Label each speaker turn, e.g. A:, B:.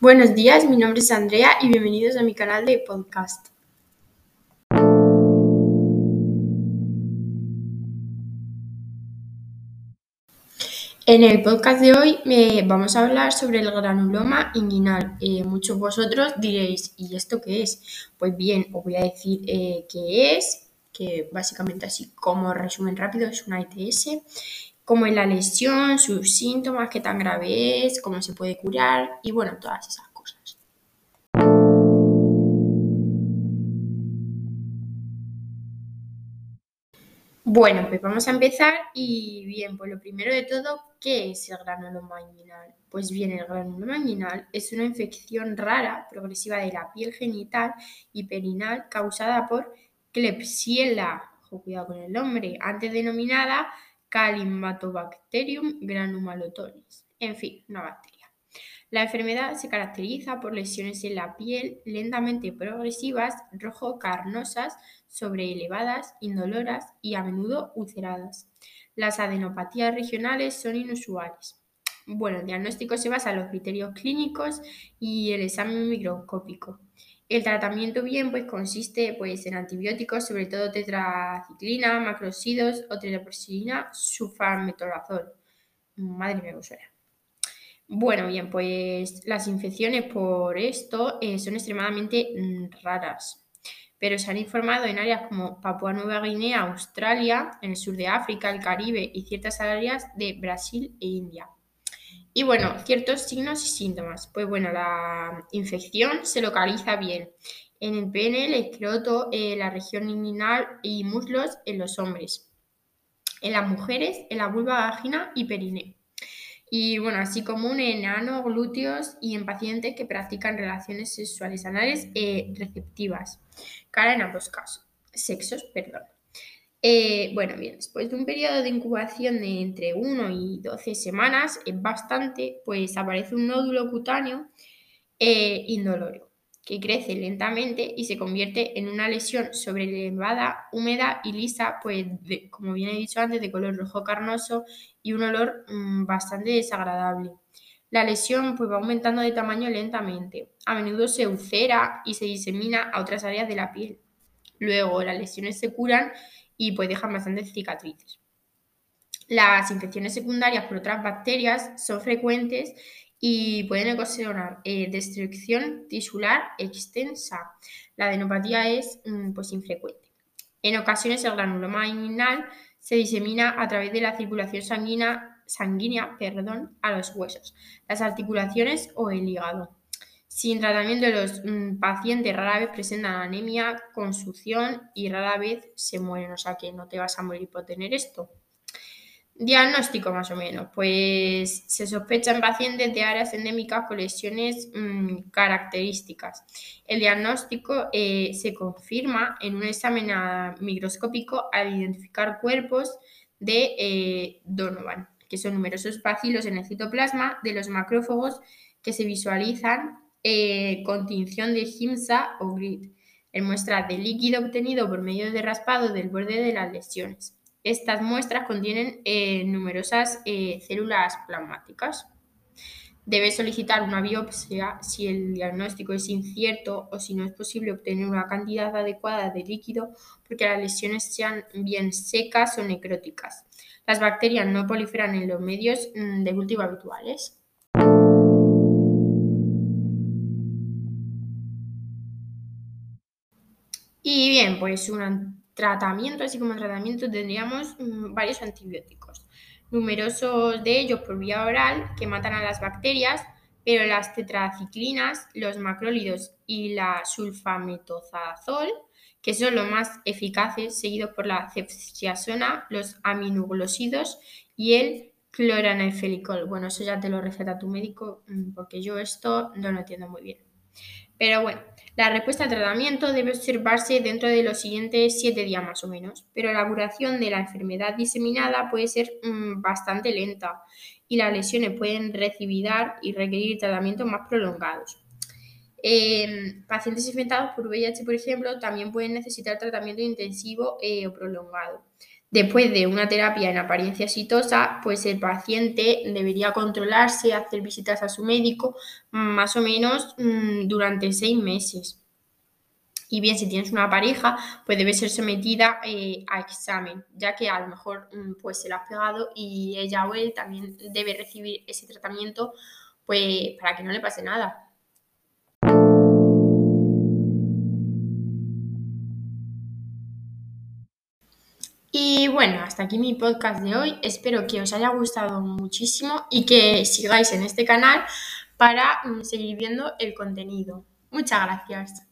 A: Buenos días, mi nombre es Andrea y bienvenidos a mi canal de podcast. En el podcast de hoy eh, vamos a hablar sobre el granuloma inguinal. Eh, muchos vosotros diréis, ¿y esto qué es? Pues bien, os voy a decir eh, qué es, que básicamente así como resumen rápido es una ITS cómo es la lesión, sus síntomas, qué tan grave es, cómo se puede curar y bueno, todas esas cosas. Bueno, pues vamos a empezar y bien, pues lo primero de todo, ¿qué es el granuloma inguinal? Pues bien, el granuloma inguinal es una infección rara, progresiva de la piel genital y perinal causada por Klebsiella, cuidado con el nombre, antes denominada Calimbatobacterium granulomatosis. En fin, una bacteria. La enfermedad se caracteriza por lesiones en la piel lentamente progresivas, rojo carnosas, sobreelevadas, indoloras y a menudo ulceradas. Las adenopatías regionales son inusuales. Bueno, el diagnóstico se basa en los criterios clínicos y el examen microscópico. El tratamiento bien pues consiste pues en antibióticos, sobre todo tetraciclina, macrosidos o tetraproxilina, sulfametolazol. Madre mía, suena. Bueno, bien, pues las infecciones por esto eh, son extremadamente mm, raras, pero se han informado en áreas como Papua Nueva Guinea, Australia, en el sur de África, el Caribe y ciertas áreas de Brasil e India. Y bueno, ciertos signos y síntomas. Pues bueno, la infección se localiza bien en el pene, el escroto, en la región inguinal y muslos en los hombres. En las mujeres, en la vulva, vagina y perine. Y bueno, así común en ano, glúteos y en pacientes que practican relaciones sexuales anales eh, receptivas. Cara en ambos casos. Sexos, perdón. Eh, bueno, bien, después de un periodo de incubación de entre 1 y 12 semanas, es bastante, pues aparece un nódulo cutáneo eh, indoloro que crece lentamente y se convierte en una lesión sobrelevada, húmeda y lisa, pues como bien he dicho antes, de color rojo carnoso y un olor mm, bastante desagradable. La lesión pues, va aumentando de tamaño lentamente. A menudo se ulcera y se disemina a otras áreas de la piel. Luego las lesiones se curan y pues dejan bastantes cicatrices. Las infecciones secundarias por otras bacterias son frecuentes y pueden ocasionar eh, destrucción tisular extensa. La adenopatía es mm, pues, infrecuente. En ocasiones el granuloma inguinal se disemina a través de la circulación sanguínea, sanguínea perdón, a los huesos, las articulaciones o el hígado. Sin tratamiento, los mm, pacientes rara vez presentan anemia, consución y rara vez se mueren, o sea que no te vas a morir por tener esto. Diagnóstico más o menos, pues se sospecha en pacientes de áreas endémicas con lesiones mm, características. El diagnóstico eh, se confirma en un examen microscópico al identificar cuerpos de eh, Donovan, que son numerosos bacilos en el citoplasma de los macrófagos que se visualizan eh, de GIMSA o GRID, en muestras de líquido obtenido por medio de raspado del borde de las lesiones. Estas muestras contienen eh, numerosas eh, células plasmáticas. Debe solicitar una biopsia si el diagnóstico es incierto o si no es posible obtener una cantidad adecuada de líquido porque las lesiones sean bien secas o necróticas. Las bacterias no proliferan en los medios mm, de cultivo habituales. Y bien, pues un tratamiento, así como tratamiento, tendríamos mm, varios antibióticos. Numerosos de ellos por vía oral que matan a las bacterias, pero las tetraciclinas, los macrólidos y la sulfametozazol, que son los más eficaces, seguidos por la ceftriaxona, los aminoglosidos y el cloranefenicol. Bueno, eso ya te lo receta tu médico mm, porque yo esto no lo entiendo muy bien. Pero bueno, la respuesta al tratamiento debe observarse dentro de los siguientes siete días más o menos, pero la curación de la enfermedad diseminada puede ser mm, bastante lenta y las lesiones pueden recibir y requerir tratamientos más prolongados. Em, pacientes infectados por VIH, por ejemplo, también pueden necesitar tratamiento intensivo eh, o prolongado. Después de una terapia en apariencia exitosa, pues el paciente debería controlarse, hacer visitas a su médico más o menos mm, durante seis meses. Y bien, si tienes una pareja, pues debe ser sometida eh, a examen, ya que a lo mejor mm, pues se lo has pegado y ella o él también debe recibir ese tratamiento pues para que no le pase nada. Y bueno, hasta aquí mi podcast de hoy. Espero que os haya gustado muchísimo y que sigáis en este canal para mm, seguir viendo el contenido. Muchas gracias.